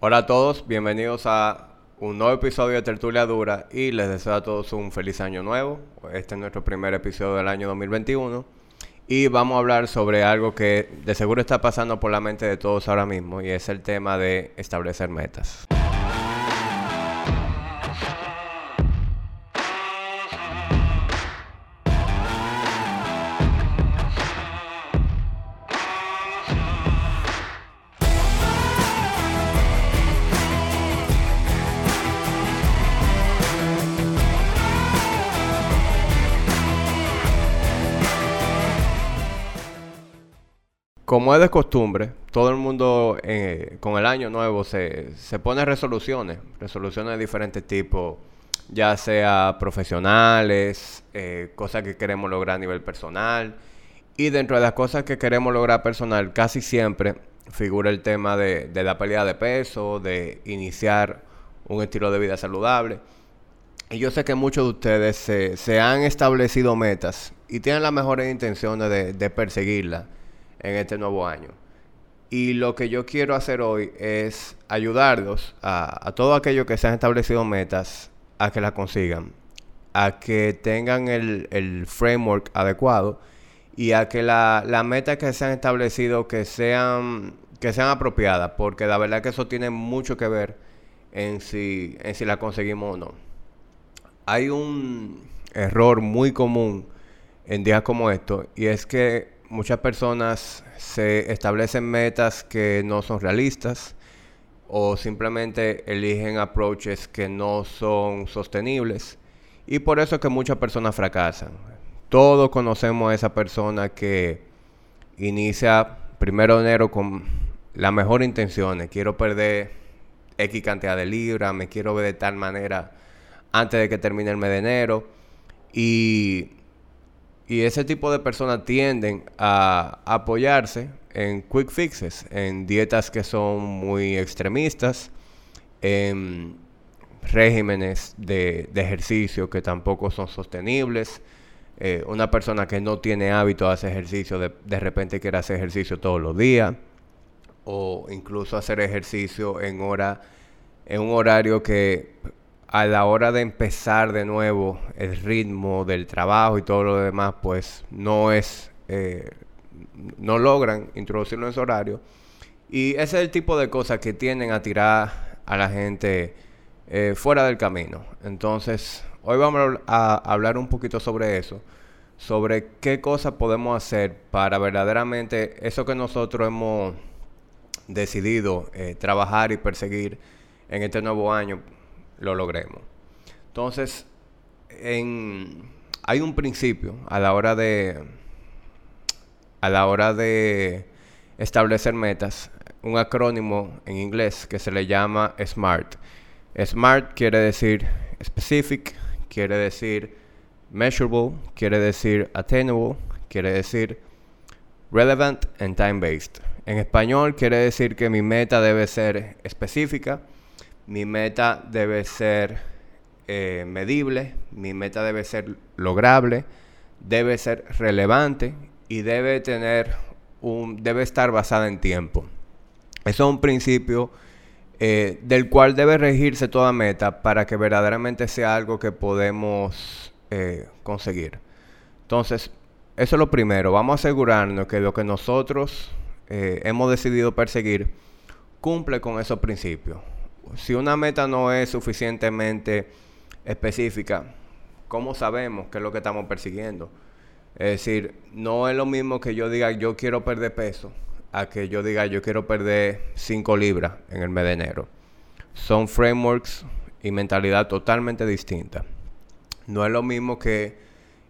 Hola a todos, bienvenidos a un nuevo episodio de Tertulia Dura y les deseo a todos un feliz año nuevo. Este es nuestro primer episodio del año 2021 y vamos a hablar sobre algo que de seguro está pasando por la mente de todos ahora mismo y es el tema de establecer metas. Como es de costumbre, todo el mundo eh, con el año nuevo se, pone resoluciones, resoluciones de diferentes tipos, ya sea profesionales, eh, cosas que queremos lograr a nivel personal. Y dentro de las cosas que queremos lograr personal, casi siempre figura el tema de, la pérdida de peso, de iniciar un estilo de vida saludable. Y yo sé que muchos de ustedes se, han establecido metas y tienen las mejores intenciones de, de perseguirlas en este nuevo año. Y lo que yo quiero hacer hoy es ayudarlos a, a todos aquellos que se han establecido metas a que las consigan, a que tengan el, framework adecuado y a que las la metas que se han establecido que sean, que sean apropiadas, porque la verdad que eso tiene mucho que ver en si, en si la conseguimos o no. Hay un error muy común en días como estos y es que muchas personas se establecen metas que no son realistas o simplemente eligen approaches que no son sostenibles y por eso es que muchas personas fracasan. Todos conocemos a esa persona que inicia primero de enero con la mejor intenciones. Quiero perder X cantidad de libras, me quiero ver de tal manera antes de que termine el mes de enero. Y y ese tipo de personas tienden a apoyarse en quick fixes, en dietas que son muy extremistas, en regímenes de, ejercicio que tampoco son sostenibles. Eh, una persona que no tiene hábito de hacer ejercicio, de, de repente quiere hacer ejercicio todos los días, o incluso hacer ejercicio en hora, en un horario que a la hora de empezar de nuevo el ritmo del trabajo y todo lo demás, pues no es, eh, no logran introducirlo en su horario. Y ese es el tipo de cosas que tienden a tirar a la gente eh, fuera del camino. Entonces, hoy vamos a hablar un poquito sobre eso, sobre qué cosas podemos hacer para verdaderamente eso que nosotros hemos decidido eh, trabajar y perseguir en este nuevo año lo logremos. Entonces, hay un principio a la hora de a la hora de establecer metas, un acrónimo en inglés que se le llama SMART. SMART quiere decir specific, quiere decir measurable, quiere decir attainable, quiere decir relevant and time based. En español quiere decir que mi meta debe ser específica, mi meta debe ser eh, medible, mi meta debe ser lograble, debe ser relevante y debe tener un, debe estar basada en tiempo. Eso es un principio eh, del cual debe regirse toda meta para que verdaderamente sea algo que podemos eh, conseguir. Entonces, eso es lo primero. Vamos a asegurarnos que lo que nosotros hemos decidido perseguir cumple con esos principios si una meta no es suficientemente específica, ¿cómo sabemos qué es lo que estamos persiguiendo? Es decir, no es lo mismo que yo diga yo quiero perder peso a que yo diga yo quiero perder 5 libras en el mes de enero. Son frameworks y mentalidad totalmente distintas. No es lo mismo que,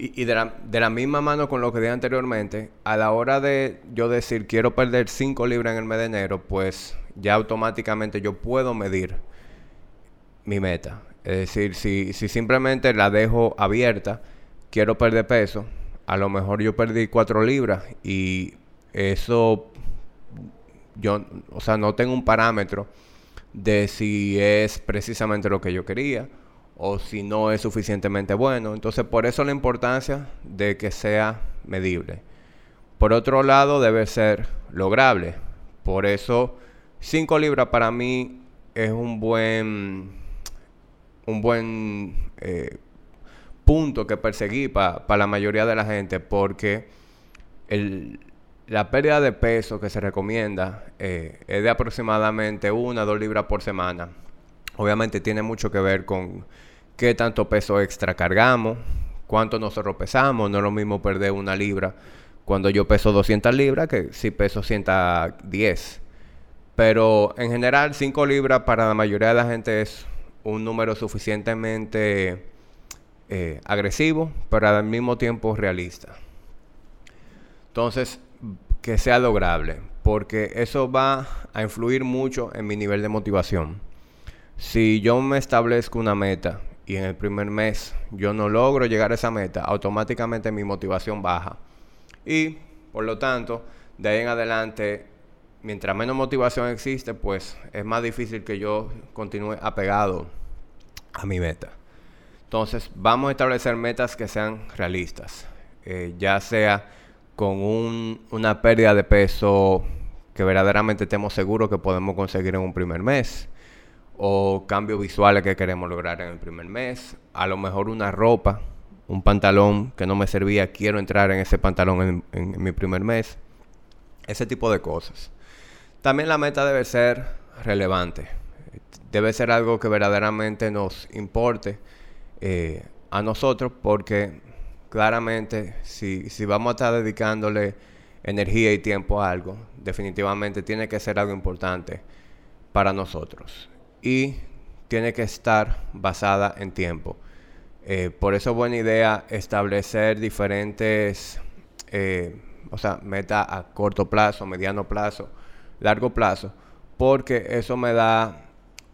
y, de, la, de, la, misma mano con lo que dije anteriormente, a la hora de yo decir quiero perder 5 libras en el mes de enero, pues ya automáticamente yo puedo medir mi meta. Es decir, si, si simplemente la dejo abierta, quiero perder peso, a lo mejor yo perdí 4 libras y eso yo, o sea, no tengo un parámetro de si es precisamente lo que yo quería o si no es suficientemente bueno. Entonces, por eso la importancia de que sea medible. Por otro lado, debe ser lograble. Por eso 5 libras para mí es un buen, un buen eh, punto que perseguir para la mayoría de la gente porque la pérdida de peso que se recomienda eh, es de aproximadamente una o dos libras por semana. Obviamente tiene mucho que ver con qué tanto peso extra cargamos, cuánto nosotros pesamos. No es lo mismo perder una libra cuando yo peso 200 libras que si peso 110. Pero en general 5 libras para la mayoría de la gente es un número suficientemente eh, agresivo, pero al mismo tiempo realista. Entonces, que sea lograble, porque eso va a influir mucho en mi nivel de motivación. Si yo me establezco una meta y en el primer mes yo no logro llegar a esa meta, automáticamente mi motivación baja. Y, por lo tanto, de ahí en adelante mientras menos motivación existe, pues es más difícil que yo continúe apegado a mi meta. Entonces, vamos a establecer metas que sean realistas, eh, ya sea con una pérdida de peso que verdaderamente estemos seguros que podemos conseguir en un primer mes, o cambios visuales que queremos lograr en el primer mes, a lo mejor una ropa, un pantalón que no me servía, quiero entrar en ese pantalón en mi primer mes, ese tipo de cosas. También la meta debe ser relevante. Debe ser algo que verdaderamente nos importe eh, a nosotros porque claramente si, si vamos a estar dedicándole energía y tiempo a algo, definitivamente tiene que ser algo importante para nosotros. Y tiene que estar basada en tiempo. Eh, por eso es buena idea establecer diferentes, eh, o sea, metas a corto plazo, mediano plazo, largo plazo, porque eso me da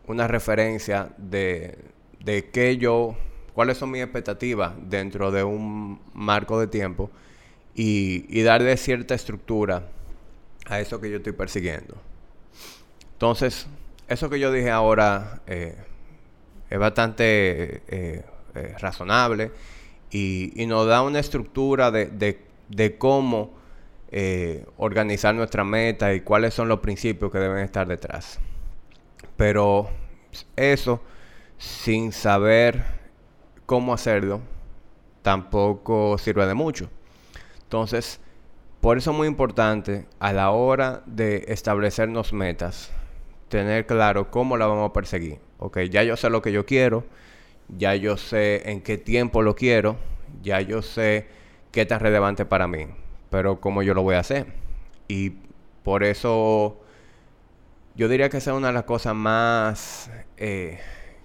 una referencia de, de qué yo, cuáles son mis expectativas dentro de un marco de tiempo y, y darle cierta estructura a eso que yo estoy persiguiendo. Entonces, eso que yo dije ahora eh, es bastante eh, eh, razonable y, nos da una estructura de, de, cómo organizar nuestra meta y cuáles son los principios que deben estar detrás. Pero eso, sin saber cómo hacerlo, tampoco sirve de mucho. Entonces, por eso es muy importante a la hora de establecernos metas, tener claro cómo la vamos a perseguir. Ok, ya yo sé lo que yo quiero, ya yo sé en qué tiempo lo quiero, ya yo sé qué tan relevante para mí pero cómo yo lo voy a hacer. Y por eso yo diría que esa es una de las cosas más eh,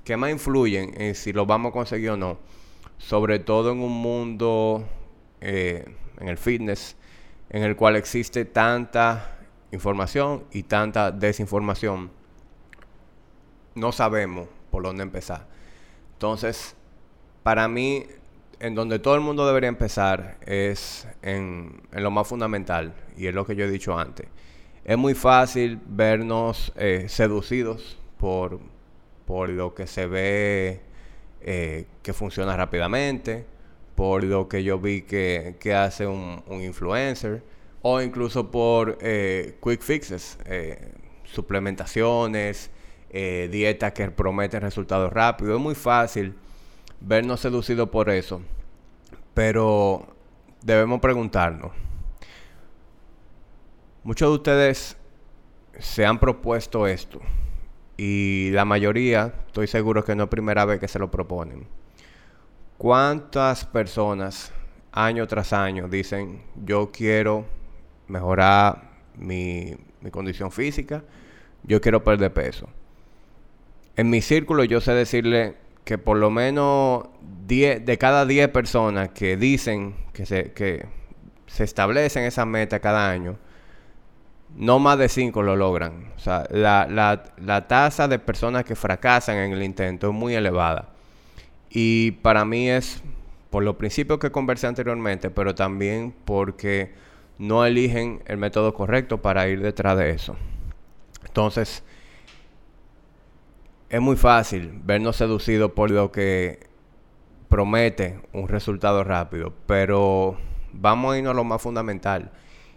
que más influyen en si lo vamos a conseguir o no. Sobre todo en un mundo, eh, en el fitness, en el cual existe tanta información y tanta desinformación. No sabemos por dónde empezar. Entonces, para mí en donde todo el mundo debería empezar es en, lo más fundamental, y es lo que yo he dicho antes. Es muy fácil vernos eh, seducidos por, por lo que se ve eh, que funciona rápidamente, por lo que yo vi que, hace un, influencer, o incluso por eh, quick fixes, suplementaciones, dietas que prometen resultados rápidos. Es muy fácil vernos seducidos por eso. Pero debemos preguntarnos. Muchos de ustedes se han propuesto esto. Y la mayoría, estoy seguro que no es primera vez que se lo proponen. ¿Cuántas personas año tras año dicen, yo quiero mejorar mi, mi condición física, yo quiero perder peso? En mi círculo yo sé decirle que por lo menos 10, de cada 10 personas que dicen que se, que se establecen esa meta cada año, no más de 5 lo logran. O sea, la, la, la tasa de personas que fracasan en el intento es muy elevada. Y para mí es por los principios que conversé anteriormente, pero también porque no eligen el método correcto para ir detrás de eso. Entonces, es muy fácil vernos seducidos por lo que promete un resultado rápido, pero vamos a irnos a lo más fundamental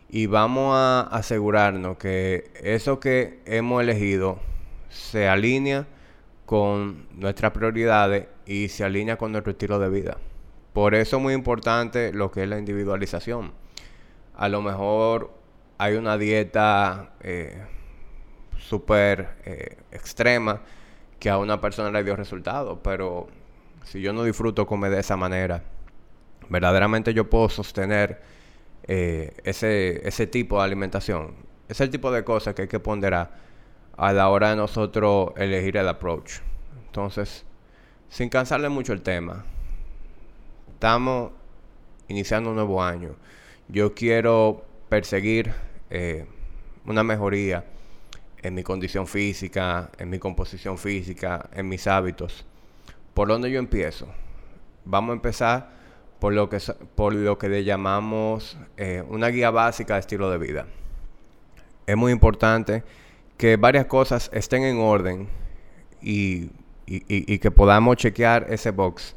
y vamos a asegurarnos que eso que hemos elegido se alinea con nuestras prioridades y se alinea con nuestro estilo de vida. Por eso es muy importante lo que es la individualización. A lo mejor hay una dieta eh, súper eh, extrema que a una persona le dio resultado, pero si yo no disfruto comer de esa manera, verdaderamente yo puedo sostener eh, ese, ese tipo de alimentación. Es el tipo de cosas que hay que ponderar a la hora de nosotros elegir el approach. Entonces, sin cansarle mucho el tema, estamos iniciando un nuevo año. Yo quiero perseguir eh, una mejoría en mi condición física, en mi composición física, en mis hábitos. ¿Por dónde yo empiezo? Vamos a empezar por lo que, por lo que le llamamos eh, una guía básica de estilo de vida. Es muy importante que varias cosas estén en orden y, y que podamos chequear ese box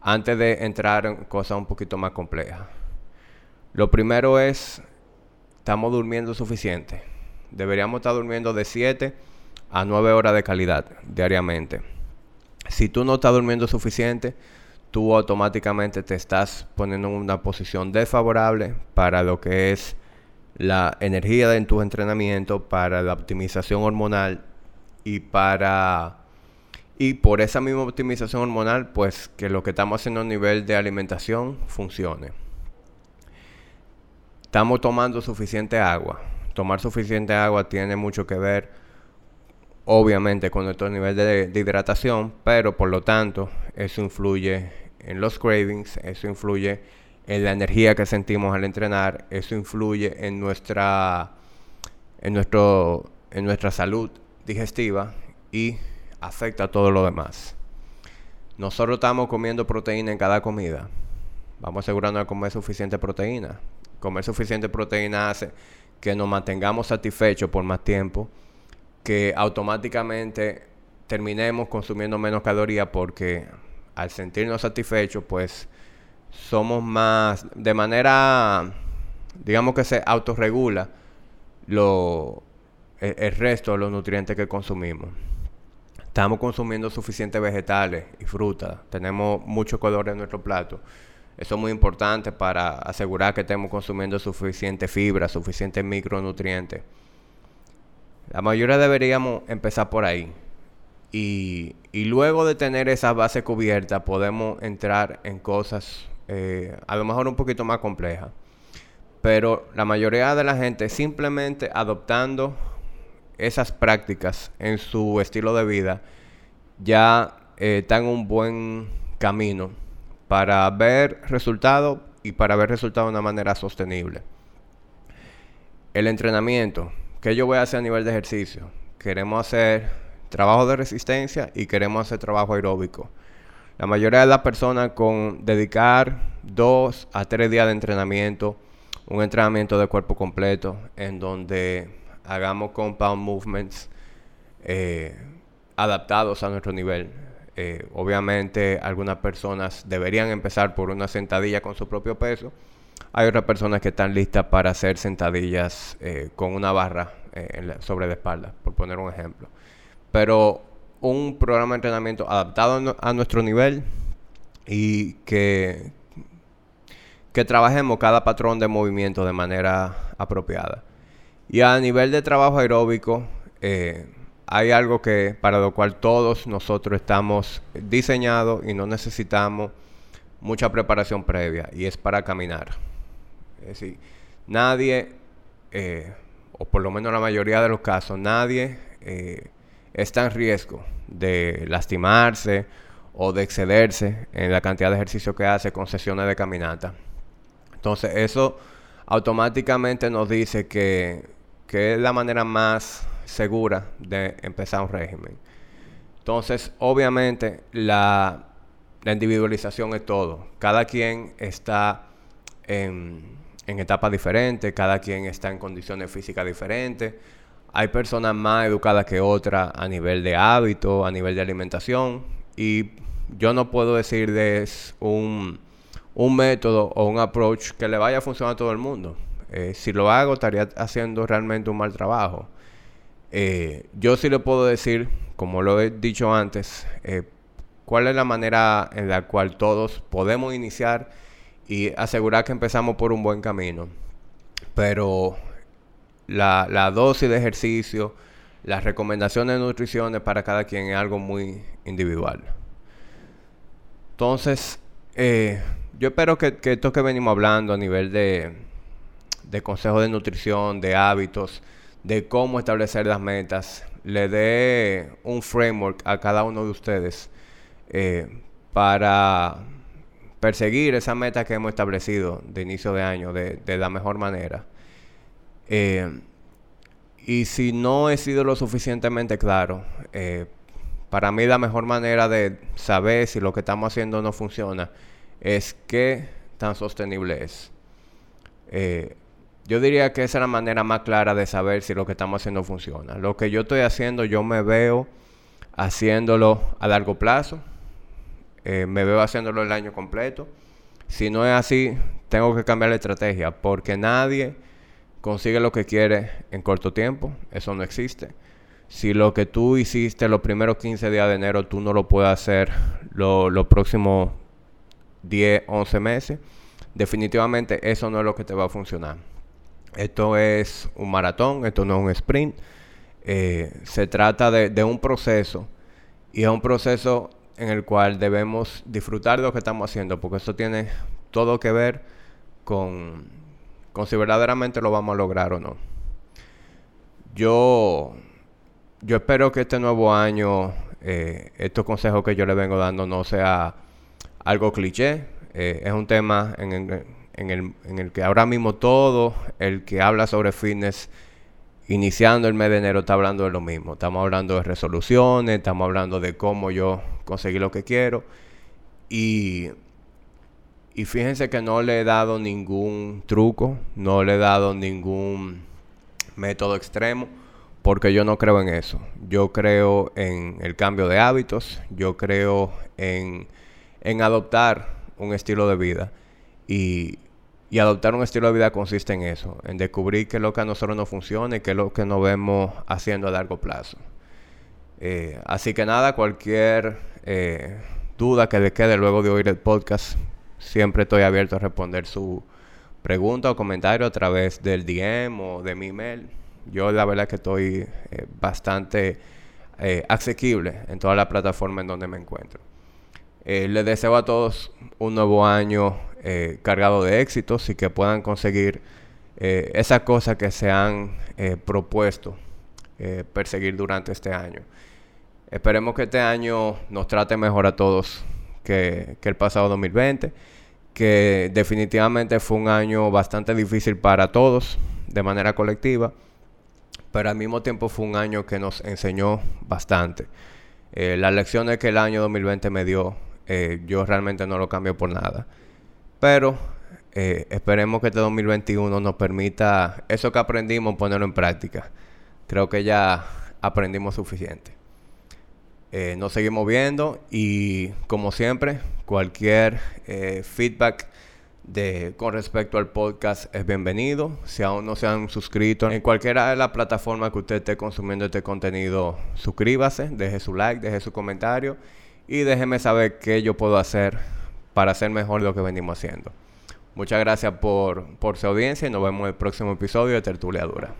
antes de entrar en cosas un poquito más complejas. Lo primero es, estamos durmiendo suficiente deberíamos estar durmiendo de 7 a 9 horas de calidad diariamente. Si tú no estás durmiendo suficiente, tú automáticamente te estás poniendo en una posición desfavorable para lo que es la energía en tu entrenamiento, para la optimización hormonal y para y por esa misma optimización hormonal, pues que lo que estamos haciendo a nivel de alimentación funcione. Estamos tomando suficiente agua tomar suficiente agua tiene mucho que ver, obviamente, con nuestro nivel de, hidratación, pero por lo tanto, eso influye en los cravings, eso influye en la energía que sentimos al entrenar, eso influye en nuestra, en nuestro, en nuestra salud digestiva y afecta a todo lo demás. Nosotros estamos comiendo proteína en cada comida. Vamos asegurarnos de comer suficiente proteína. Comer suficiente proteína hace que nos mantengamos satisfechos por más tiempo, que automáticamente terminemos consumiendo menos calorías porque al sentirnos satisfechos, pues somos más, de manera, digamos que se autorregula lo, el, el resto de los nutrientes que consumimos. Estamos consumiendo suficientes vegetales y frutas, tenemos mucho color en nuestro plato eso es muy importante para asegurar que estemos consumiendo suficiente fibra, suficientes micronutrientes. La mayoría deberíamos empezar por ahí. Y, luego de tener esa base cubierta, podemos entrar en cosas eh, a lo mejor un poquito más complejas. Pero la mayoría de la gente simplemente adoptando esas prácticas en su estilo de vida ya eh, está en un buen camino para ver resultados y para ver resultados de una manera sostenible. El entrenamiento, ¿qué yo voy a hacer a nivel de ejercicio? Queremos hacer trabajo de resistencia y queremos hacer trabajo aeróbico. La mayoría de las personas con dedicar dos a tres días de entrenamiento, un entrenamiento de cuerpo completo, en donde hagamos compound movements eh, adaptados a nuestro nivel. Eh, obviamente algunas personas deberían empezar por una sentadilla con su propio peso. Hay otras personas que están listas para hacer sentadillas eh, con una barra eh, sobre la espalda, por poner un ejemplo. Pero un programa de entrenamiento adaptado a nuestro nivel y que, que trabajemos cada patrón de movimiento de manera apropiada. Y a nivel de trabajo aeróbico, hay algo que para lo cual todos nosotros estamos diseñados y no necesitamos mucha preparación previa y es para caminar. Es decir, nadie, eh, o por lo menos la mayoría de los casos, nadie eh, está en riesgo de lastimarse o de excederse en la cantidad de ejercicio que hace con sesiones de caminata. Entonces eso automáticamente nos dice que, que es la manera más segura de empezar un régimen. Entonces, obviamente, la, individualización es todo. Cada quien está en, etapas diferentes, cada quien está en condiciones físicas diferentes. Hay personas más educadas que otras a nivel de hábito, a nivel de alimentación. Y yo no puedo decirles un, un método o un approach que le vaya a funcionar a todo el mundo. Eh, si lo hago, estaría haciendo realmente un mal trabajo. Eh, yo sí le puedo decir, como lo he dicho antes, eh, cuál es la manera en la cual todos podemos iniciar y asegurar que empezamos por un buen camino. Pero la, dosis de ejercicio, las recomendaciones de nutrición para cada quien es algo muy individual. Entonces, eh, yo espero que, esto que venimos hablando a nivel de, de consejos de nutrición, de hábitos, de cómo establecer las metas, le dé un framework a cada uno de ustedes eh, para perseguir esa meta que hemos establecido de inicio de año de, la mejor manera. Eh, y si no he sido lo suficientemente claro, eh, para mí la mejor manera de saber si lo que estamos haciendo no funciona es qué tan sostenible es. Yo diría que esa es la manera más clara de saber si lo que estamos haciendo funciona. Lo que yo estoy haciendo, yo me veo haciéndolo a largo plazo. Eh, me veo haciéndolo el año completo. Si no es así, tengo que cambiar la estrategia porque nadie consigue lo que quiere en corto tiempo. Eso no existe. Si lo que tú hiciste los primeros 15 días de enero, tú no lo puedes hacer los próximos 10, 11 meses, definitivamente eso no es lo que te va a funcionar. Esto es un maratón, esto no es un sprint. Eh, se trata de, un proceso y es un proceso en el cual debemos disfrutar de lo que estamos haciendo, porque eso tiene todo que ver con, si verdaderamente lo vamos a lograr o no. Yo, yo espero que este nuevo año, eh, estos consejos que yo le vengo dando no sea algo cliché. Eh, es un tema en, el, que ahora mismo todo el que habla sobre fitness iniciando el mes de enero está hablando de lo mismo. Estamos hablando de resoluciones, estamos hablando de cómo yo conseguí lo que quiero. Y, y fíjense que no le he dado ningún truco, no le he dado ningún método extremo, porque yo no creo en eso. Yo creo en el cambio de hábitos, yo creo en en adoptar un estilo de vida. Y, adoptar un estilo de vida consiste en eso, en descubrir qué es lo que a nosotros nos funciona y qué es lo que nos vemos haciendo a largo plazo. Eh, así que nada, cualquier eh, duda que le quede luego de oír el podcast, siempre estoy abierto a responder su pregunta o comentario a través del DM o de mi email. Yo la verdad que estoy eh, bastante asequible en toda la plataforma en donde me encuentro. Eh, les deseo a todos un nuevo año eh, cargado de éxitos y que puedan conseguir eh, esas cosas que se han propuesto perseguir durante este año. Esperemos que este año nos trate mejor a todos que, el pasado 2020, que definitivamente fue un año bastante difícil para todos de manera colectiva, pero al mismo tiempo fue un año que nos enseñó bastante. las lecciones que el año 2020 me dio eh, yo realmente no lo cambio por nada. Pero eh, esperemos que este 2021 nos permita eso que aprendimos ponerlo en práctica. Creo que ya aprendimos suficiente. Eh, nos seguimos viendo y como siempre, cualquier feedback de, con respecto al podcast es bienvenido. Si aún no se han suscrito en cualquiera de las plataformas que usted esté consumiendo este contenido, suscríbase, deje su like, deje su comentario y déjeme saber qué yo puedo hacer para hacer mejor lo que venimos haciendo. Muchas gracias por, por su audiencia y nos vemos en el próximo episodio de Tertulia Dura.